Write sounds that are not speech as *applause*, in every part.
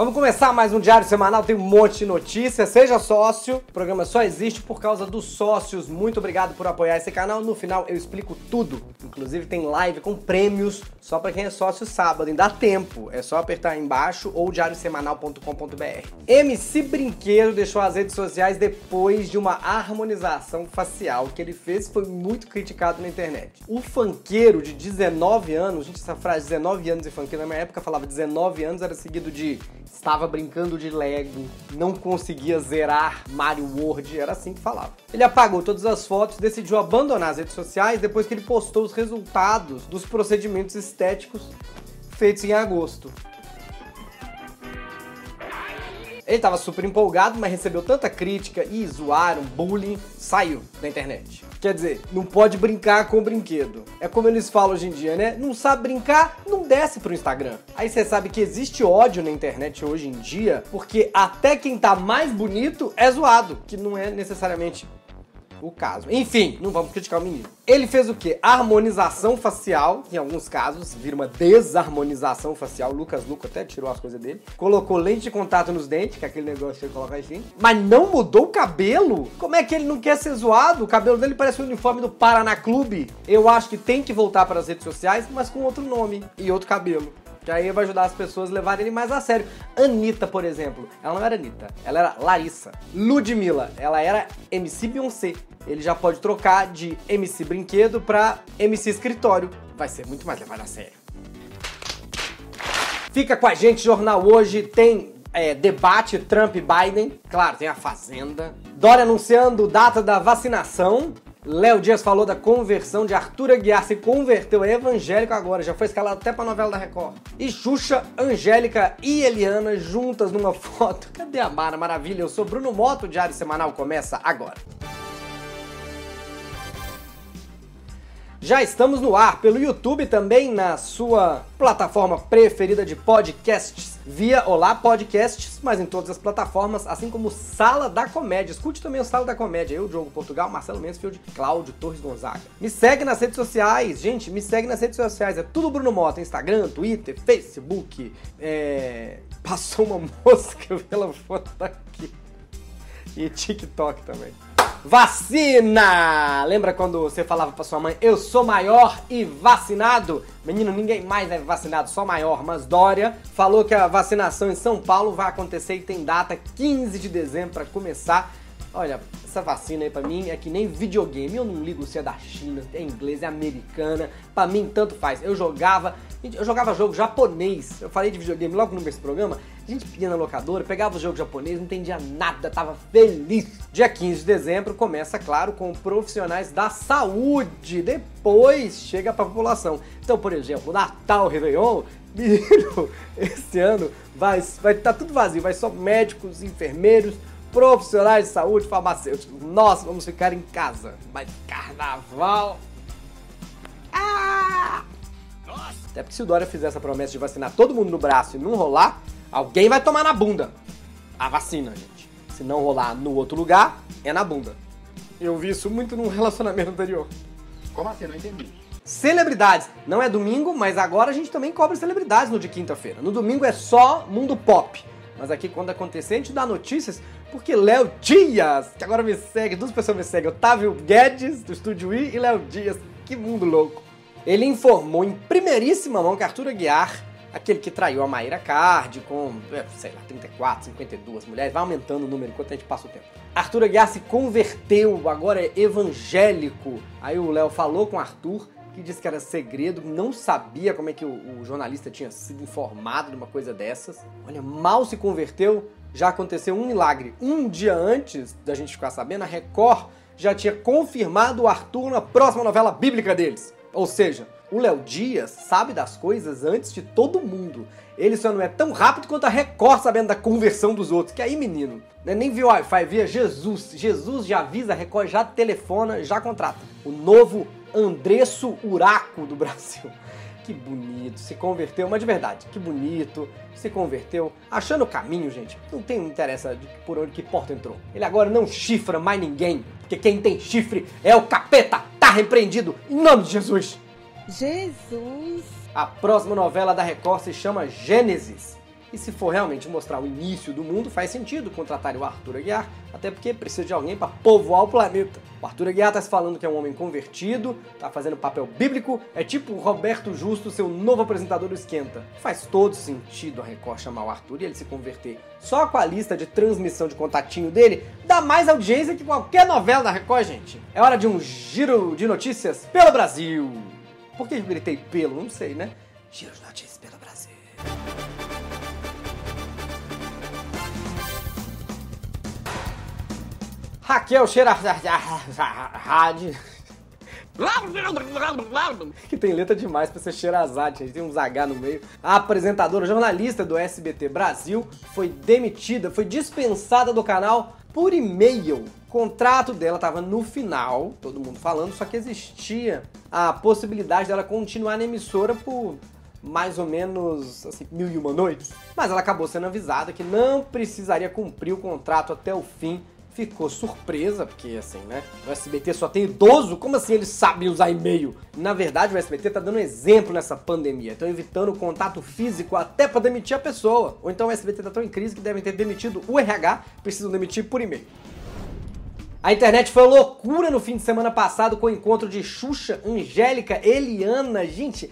Vamos começar mais um diário semanal, tem um monte de notícias. Seja sócio, o programa só existe por causa dos sócios. Muito obrigado por apoiar esse canal. No final eu explico tudo. Inclusive tem live com prêmios só para quem é sócio sábado. Ainda dá tempo. É só apertar aí embaixo ou diariosemanal.com.br. MC Brinquedo deixou as redes sociais depois de uma harmonização facial que ele fez foi muito criticado na internet. O funkeiro de 19 anos, gente, essa frase 19 anos e funkeiro na minha época falava 19 anos era seguido de estava brincando de Lego, não conseguia zerar Mario World, era assim que falava. Ele apagou todas as fotos, decidiu abandonar as redes sociais depois que ele postou os resultados dos procedimentos estéticos feitos em agosto. Ele estava super empolgado, mas recebeu tanta crítica e zoaram, bullying, saiu da internet. Quer dizer, não pode brincar com o brinquedo. É como eles falam hoje em dia, né? Não sabe brincar, não desce pro Instagram. Aí você sabe que existe ódio na internet hoje em dia, porque até quem tá mais bonito é zoado, que não é necessariamente o caso. Enfim, não vamos criticar o menino. Ele fez o quê? Harmonização facial, em alguns casos, vira uma desarmonização facial. Lucas Luco até tirou as coisas dele. Colocou lente de contato nos dentes, que é aquele negócio que ele coloca assim. Mas não mudou o cabelo? Como é que ele não quer ser zoado? O cabelo dele parece o uniforme do Paraná Clube. Eu acho que tem que voltar para as redes sociais, mas com outro nome e outro cabelo. Que aí vai ajudar as pessoas a levarem ele mais a sério. Anitta, por exemplo, ela não era Anitta, ela era Larissa. Ludmilla, ela era MC Beyoncé. Ele já pode trocar de MC Brinquedo pra MC Escritório. Vai ser muito mais levado a sério. Fica com a gente, Jornal Hoje tem é, debate Trump-Biden. Claro, tem a Fazenda. Dória anunciando data da vacinação. Léo Dias falou da conversão de Arthur Aguiar, se converteu, é evangélico agora, já foi escalado até pra novela da Record. E Xuxa, Angélica e Eliana juntas numa *laughs* foto. Cadê a Mara? Maravilha, eu sou Bruno Moto, o Diário Semanal começa agora. Já estamos no ar pelo YouTube também na sua plataforma preferida de podcasts, via Olá Podcasts, mas em todas as plataformas, assim como Sala da Comédia. Escute também o Sala da Comédia, eu, Diogo Portugal, Marcelo Mansfield, Cláudio Torres Gonzaga. Me segue nas redes sociais, gente, me segue nas redes sociais, é tudo Bruno Mota, Instagram, Twitter, Facebook, é... Passou uma *laughs* mosca pela foto daqui. E TikTok também. Vacina! Lembra quando você falava pra sua mãe, eu sou maior e vacinado? Menino, ninguém mais é vacinado, só maior. Mas Dória falou que a vacinação em São Paulo vai acontecer e tem data 15 de dezembro para começar. Olha, essa vacina aí pra mim é que nem videogame. Eu não ligo se é da China, é inglês, é americana. Pra mim, tanto faz. Eu jogava, eu jogava jogo japonês. Eu falei de videogame logo no começo do programa. A gente ia na locadora, pegava o jogo japonês, não entendia nada, tava feliz. Dia 15 de dezembro começa, claro, com profissionais da saúde. Depois chega pra população. Então, por exemplo, Natal, Réveillon, *laughs* menino, esse ano vai estar vai tá tudo vazio. Vai só médicos, enfermeiros, profissionais de saúde, farmacêuticos. Nós vamos ficar em casa. Mas carnaval. Ah! Até porque se o Dória fizer essa promessa de vacinar todo mundo no braço e não rolar, alguém vai tomar na bunda a vacina, gente. Se não rolar no outro lugar, é na bunda. Eu vi isso muito num relacionamento anterior. Como assim? Não entendi. Celebridades. Não é domingo, mas agora a gente também cobre celebridades no de quinta-feira. No domingo é só mundo pop. Mas aqui, quando acontecer, a gente dá notícias, porque Léo Dias, que agora me segue, duas pessoas me seguem, Otávio Guedes, do Estúdio I, e Léo Dias. Que mundo louco. Ele informou em primeiríssima mão que Arthur Aguiar, aquele que traiu a Maíra Card com, é, sei lá, 34, 52 mulheres, vai aumentando o número enquanto a gente passa o tempo. Arthur Aguiar se converteu, agora é evangélico. Aí o Léo falou com Arthur que disse que era segredo, não sabia como é que o, o, jornalista tinha sido informado de uma coisa dessas. Olha, mal se converteu, já aconteceu um milagre. Um dia antes da gente ficar sabendo, a Record já tinha confirmado o Arthur na próxima novela bíblica deles. Ou seja, o Léo Dias sabe das coisas antes de todo mundo. Ele só não é tão rápido quanto a Record sabendo da conversão dos outros. Que aí, menino, né, nem via Wi-Fi, via Jesus. Jesus já avisa, a Record já telefona, já contrata. O novo Andresso Uraco do Brasil. *laughs* Que bonito, se converteu, mas de verdade, que bonito, se converteu, achando o caminho, gente. Não tem interessa de por onde que porta entrou. Ele agora não chifra mais ninguém, porque quem tem chifre é o capeta. Tá repreendido em nome de Jesus. Jesus. A próxima novela da Record se chama Gênesis. E se for realmente mostrar o início do mundo, faz sentido contratar o Arthur Aguiar, até porque precisa de alguém para povoar o planeta. O Arthur Aguiar tá se falando que é um homem convertido, tá fazendo papel bíblico, é tipo o Roberto Justo, seu novo apresentador do Esquenta. Faz todo sentido a Record chamar o Arthur e ele se converter. Só com a lista de transmissão de contatinho dele, dá mais audiência que qualquer novela da Record, gente. É hora de um giro de notícias pelo Brasil. Por que eu gritei pelo? Não sei, né? Giro de notícias pelo Brasil. Raquel rádio. que tem letra demais pra ser Xerazade, gente. Tem uns H no meio. A apresentadora, jornalista do SBT Brasil, foi demitida, foi dispensada do canal por e-mail. O contrato dela estava no final, todo mundo falando, só que existia a possibilidade dela continuar na emissora por mais ou menos assim, mil e uma noites. Mas ela acabou sendo avisada que não precisaria cumprir o contrato até o fim ficou surpresa, porque assim, né? O SBT só tem idoso, como assim eles sabem usar e-mail? Na verdade, o SBT tá dando exemplo nessa pandemia, estão evitando o contato físico até para demitir a pessoa. Ou então o SBT tá tão em crise que devem ter demitido o RH, precisam demitir por e-mail. A internet foi loucura no fim de semana passado com o encontro de Xuxa, Angélica, Eliana. Gente,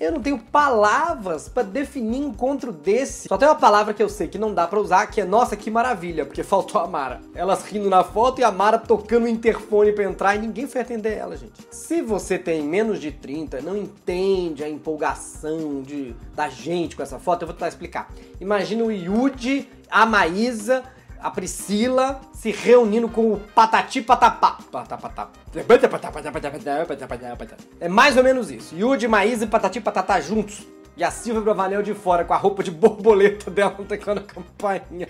eu não tenho palavras para definir encontro desse. Só tem uma palavra que eu sei que não dá para usar, que é nossa, que maravilha, porque faltou a Mara. Elas rindo na foto e a Mara tocando o interfone para entrar e ninguém foi atender ela, gente. Se você tem menos de 30, não entende a empolgação de, da gente com essa foto, eu vou tentar explicar. Imagina o Yudi, a Maísa a Priscila se reunindo com o Patati Patapá. É mais ou menos isso. Yudi, Maísa e Patati Patatá juntos. E a Silvia Bravanel de fora com a roupa de borboleta dela *laughs* tocando a campainha.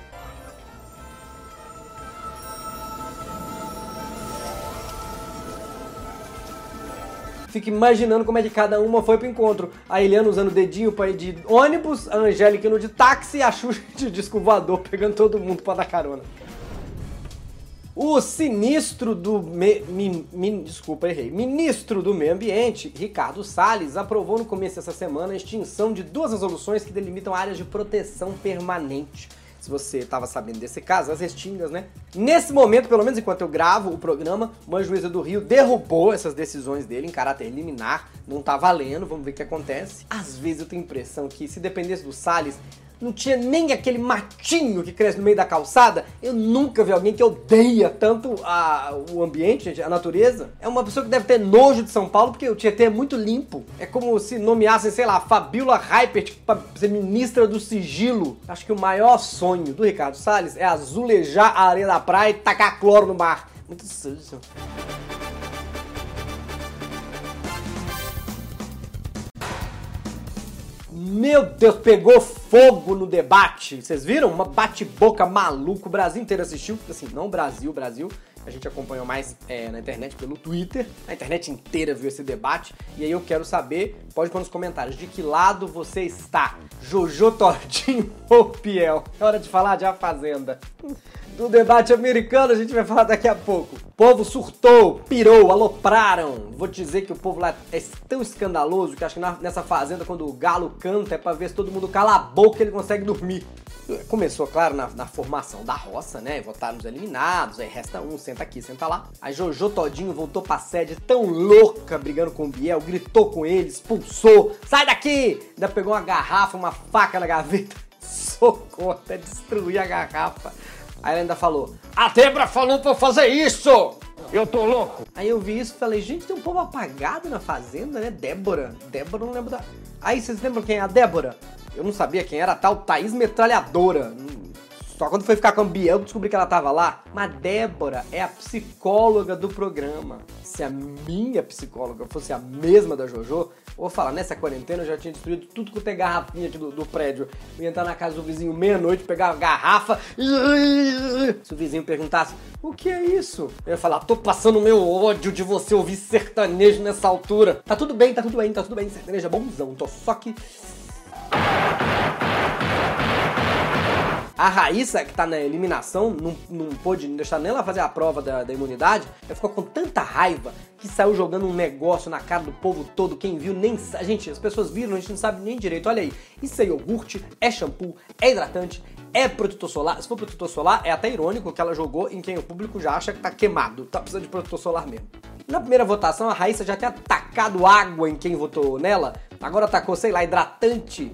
Fica imaginando como é que cada uma foi pro encontro. A Eliana usando o dedinho pra ir de ônibus, a Angélica indo de táxi a Xuxa *laughs* de disco voador pegando todo mundo pra dar carona. O sinistro do. Me, mi, mi, desculpa, errei. Ministro do Meio Ambiente, Ricardo Salles, aprovou no começo dessa semana a extinção de duas resoluções que delimitam áreas de proteção permanente se você estava sabendo desse caso, as restingas, né? Nesse momento, pelo menos enquanto eu gravo o programa, uma juíza do Rio derrubou essas decisões dele em caráter liminar, não tá valendo, vamos ver o que acontece. Às vezes eu tenho a impressão que se dependesse do Salles, não tinha nem aquele matinho que cresce no meio da calçada. Eu nunca vi alguém que odeia tanto a, o ambiente, a natureza. É uma pessoa que deve ter nojo de São Paulo, porque o Tietê é muito limpo. É como se nomeassem, sei lá, Fabiola Hypert para ser ministra do sigilo. Acho que o maior sonho do Ricardo Salles é azulejar a areia da praia e tacar cloro no mar. Muito sujo. Meu Deus, pegou fogo no debate. Vocês viram? Uma bate-boca maluco. O Brasil inteiro assistiu. Assim, não Brasil, Brasil. A gente acompanhou mais é, na internet pelo Twitter. A internet inteira viu esse debate. E aí eu quero saber, pode pôr nos comentários, de que lado você está? Jojo Tordinho *laughs* ou Piel? É hora de falar de A Fazenda. Do debate americano a gente vai falar daqui a pouco. O povo surtou, pirou, alopraram. Vou dizer que o povo lá é tão escandaloso que acho que nessa fazenda, quando o galo canta, é pra ver se todo mundo cala a boca ele consegue dormir. Começou, claro, na, na, formação da roça, né? Votaram os eliminados, aí resta um, senta aqui, senta lá. Aí Jojo Todinho voltou pra sede tão louca, brigando com o Biel, gritou com ele, expulsou, sai daqui! Ainda pegou uma garrafa, uma faca na gaveta, *laughs* socou até destruir a garrafa. Aí ela ainda falou, a Debra falou pra eu fazer isso! Eu tô louco! Aí eu vi isso e falei, gente, tem um povo apagado na fazenda, né? Débora. Débora não lembro da. Aí vocês lembram quem é a Débora? Eu não sabia quem era a tal Thaís Metralhadora. Só quando foi ficar Biel eu descobri que ela tava lá. Mas Débora é a psicóloga do programa. Se a minha psicóloga fosse a mesma da Jojo, eu vou falar, nessa quarentena eu já tinha destruído tudo com tem garrafinha do, do prédio. Eu ia entrar na casa do vizinho meia-noite, pegar a garrafa. Se o vizinho perguntasse, o que é isso? Eu ia falar, tô passando meu ódio de você ouvir sertanejo nessa altura. Tá tudo bem, tá tudo bem, tá tudo bem. Sertanejo é bonzão, tô só que A Raíssa, que tá na eliminação, não, não pôde deixar nem ela fazer a prova da, da imunidade, ela ficou com tanta raiva que saiu jogando um negócio na cara do povo todo. Quem viu nem sabe. Gente, as pessoas viram, a gente não sabe nem direito. Olha aí, isso é iogurte, é shampoo, é hidratante, é protetor solar. Se for protetor solar, é até irônico que ela jogou em quem o público já acha que tá queimado, tá precisando de protetor solar mesmo. Na primeira votação, a Raíssa já tinha tacado água em quem votou nela, agora tacou, sei lá, hidratante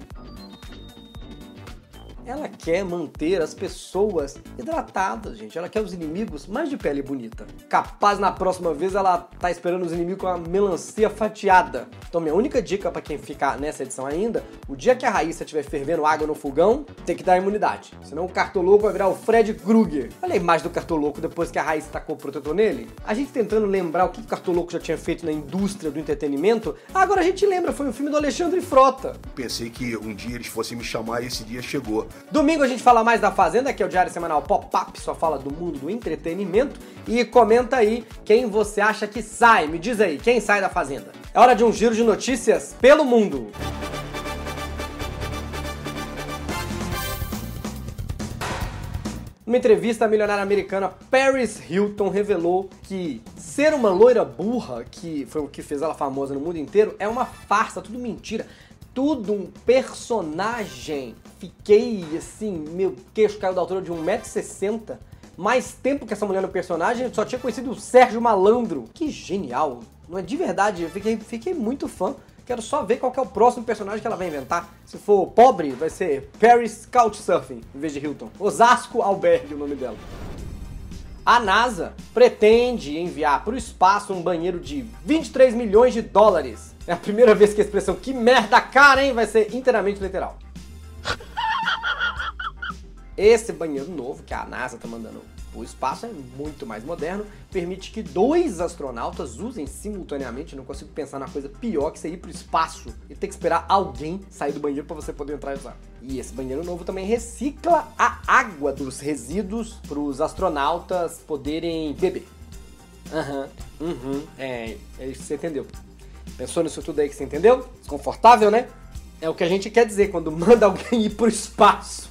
ela quer manter as pessoas hidratadas, gente. Ela quer os inimigos mais de pele bonita. Capaz na próxima vez ela tá esperando os inimigos com a melancia fatiada. Então minha única dica para quem ficar nessa edição ainda, o dia que a Raíssa estiver fervendo água no fogão, tem que dar imunidade. Senão o cartoloco vai virar o Fred Krueger. Olha a imagem do cartoloco depois que a Raíssa tacou o protetor nele. A gente tentando lembrar o que o cartoloco já tinha feito na indústria do entretenimento, agora a gente lembra, foi um filme do Alexandre Frota. Pensei que um dia eles fossem me chamar e esse dia chegou. Domingo a gente fala mais da Fazenda, que é o diário semanal Pop-Up, só fala do mundo do entretenimento. E comenta aí quem você acha que sai. Me diz aí, quem sai da Fazenda? É hora de um giro de notícias pelo mundo. Numa entrevista, a milionária americana Paris Hilton revelou que ser uma loira burra, que foi o que fez ela famosa no mundo inteiro, é uma farsa, tudo mentira tudo um personagem. Fiquei assim, meu queixo caiu da altura de 1,60m. Mais tempo que essa mulher no personagem, só tinha conhecido o Sérgio Malandro. Que genial! Não é de verdade, eu fiquei, fiquei muito fã. Quero só ver qual é o próximo personagem que ela vai inventar. Se for pobre, vai ser Paris Couchsurfing, em vez de Hilton. Osasco Albergue, o nome dela. A NASA pretende enviar para o espaço um banheiro de 23 milhões de dólares é a primeira vez que a expressão que merda cara, hein, vai ser inteiramente literal. Esse banheiro novo que a NASA tá mandando o espaço é muito mais moderno, permite que dois astronautas usem simultaneamente. Não consigo pensar na coisa pior que você ir pro espaço e ter que esperar alguém sair do banheiro para você poder entrar e usar. E esse banheiro novo também recicla a água dos resíduos para os astronautas poderem beber. Aham, uhum, uhum, é, é você entendeu. Pensou nisso tudo aí que você entendeu? Desconfortável, né? É o que a gente quer dizer quando *laughs* manda alguém ir pro espaço.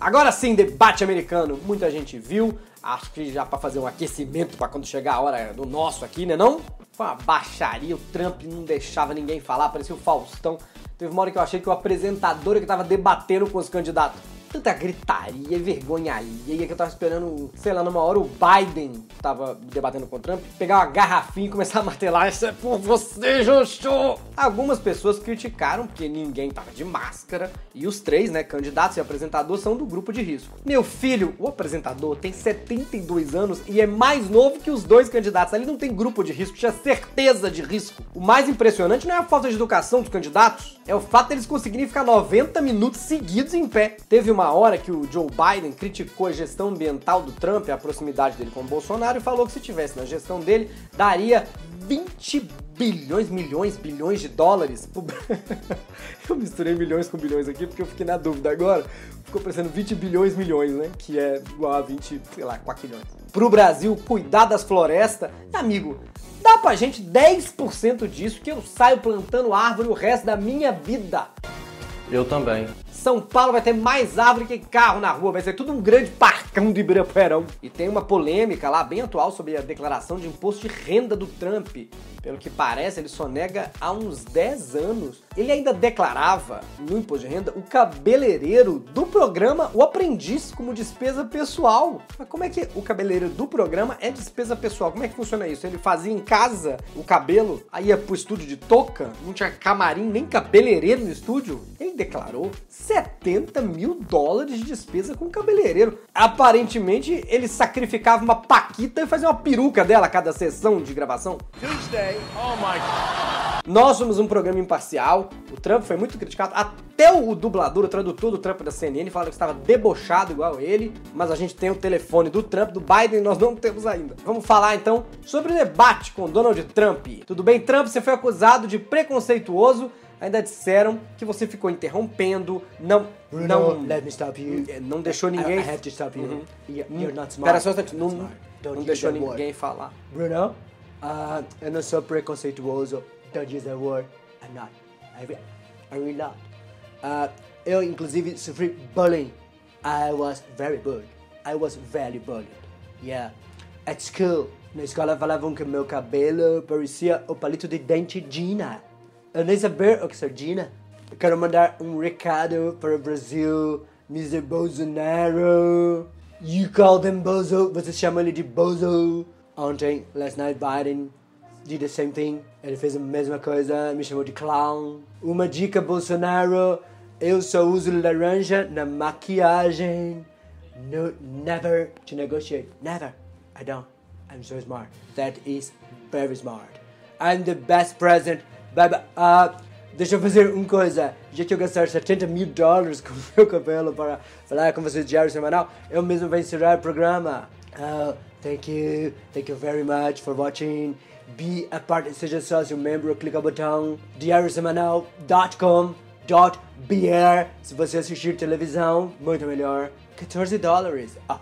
Agora sim, debate americano. Muita gente viu. Acho que já para fazer um aquecimento para quando chegar a hora do nosso aqui, né não? Foi uma baixaria, o Trump não deixava ninguém falar, parecia o Faustão. Teve uma hora que eu achei que o apresentador que tava debatendo com os candidatos tanta gritaria, vergonha alheia que eu tava esperando, sei lá, numa hora o Biden tava debatendo com o Trump, pegar uma garrafinha e começar a martelar, isso é por você, Jojo! Algumas pessoas criticaram porque ninguém tava de máscara e os três, né, candidatos e apresentador são do grupo de risco. Meu filho, o apresentador tem 72 anos e é mais novo que os dois candidatos. Ali não tem grupo de risco, tinha certeza de risco. O mais impressionante não é a falta de educação dos candidatos, é o fato deles conseguirem ficar 90 minutos seguidos em pé. Teve uma uma hora que o Joe Biden criticou a gestão ambiental do Trump, a proximidade dele com o Bolsonaro, e falou que se tivesse na gestão dele, daria 20 bilhões, milhões, bilhões de dólares. *laughs* Eu misturei milhões com bilhões aqui porque eu fiquei na dúvida agora. Ficou parecendo 20 bilhões, milhões, né? Que é igual a 20, sei lá, 4 milhões. Pro Brasil cuidar das florestas, amigo, dá pra gente 10% disso que eu saio plantando árvore o resto da minha vida. Eu também. São Paulo vai ter mais árvore que carro na rua, vai ser tudo um grande parcão de Ibirapuerão. E tem uma polêmica lá bem atual sobre a declaração de imposto de renda do Trump. Pelo que parece, ele só nega há uns 10 anos. Ele ainda declarava no imposto de renda o cabeleireiro do programa O Aprendiz como despesa pessoal. Mas como é que o cabeleireiro do programa é despesa pessoal? Como é que funciona isso? Ele fazia em casa o cabelo, aí ia pro estúdio de touca, não tinha camarim nem cabeleireiro no estúdio? Ele declarou 70 mil dólares de despesa com cabeleireiro. Aparentemente, ele sacrificava uma paquita e fazia uma peruca dela a cada sessão de gravação. Tuesday. Oh my God. Nós somos um programa imparcial. O Trump foi muito criticado. Até o dublador, o tradutor do Trump da CNN, falou que estava debochado igual ele. Mas a gente tem o telefone do Trump, do Biden, nós não temos ainda. Vamos falar então sobre o debate com Donald Trump. Tudo bem, Trump? Você foi acusado de preconceituoso ainda disseram que você ficou interrompendo, não, Bruno, não, let me stop you. não deixou ninguém. I, I have to stop you. Uhum. You- You're not smart. Pera só não, não use deixou that word. ninguém falar. Bruno, uh, eu não sou preconceituoso. Don't use that word. I'm not. I, re- I really not. Ah, eu, inclusive, sofri bullying. I was very bullied. I was very bullied. Yeah. At school, na escola falavam que meu cabelo parecia o palito de dente Gina. Eu nem sabia o que é Gina. Eu quero mandar um recado para o Brasil, Mr. Bolsonaro. You call them Bozo, você chama ele de Bozo. Ontem, last night, Biden did the same thing. Ele fez a mesma coisa, me chamou de clown. Uma dica, Bolsonaro. Eu só uso laranja na maquiagem. No, never to negotiate. Never. I don't. I'm so smart. That is very smart. I'm the best president. Bye. Ah, deixa eu fazer uma coisa. Já que eu gastar 70 mil dólares com meu cabelo para falar com vocês diário semanal, eu mesmo vou encerrar o programa. Oh, thank you. Thank you very much for watching. Be a part, seja sócio, membro, clica o botão diariosemanal.com.br Se você assistir televisão, muito melhor. 14 dólares. Ah,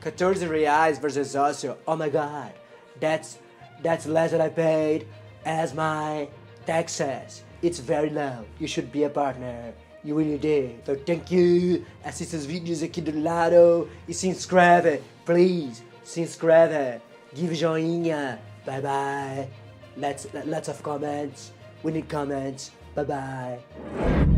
14 reais versus sócio. Oh my god. That's that's less than I paid as my taxes. It's very low. You should be a partner. You really did. So thank you. Assista os vídeos aqui do lado e se inscreve. Please, se inscreve. Give joinha. Bye bye. Let's lots of comments. We need comments. Bye bye.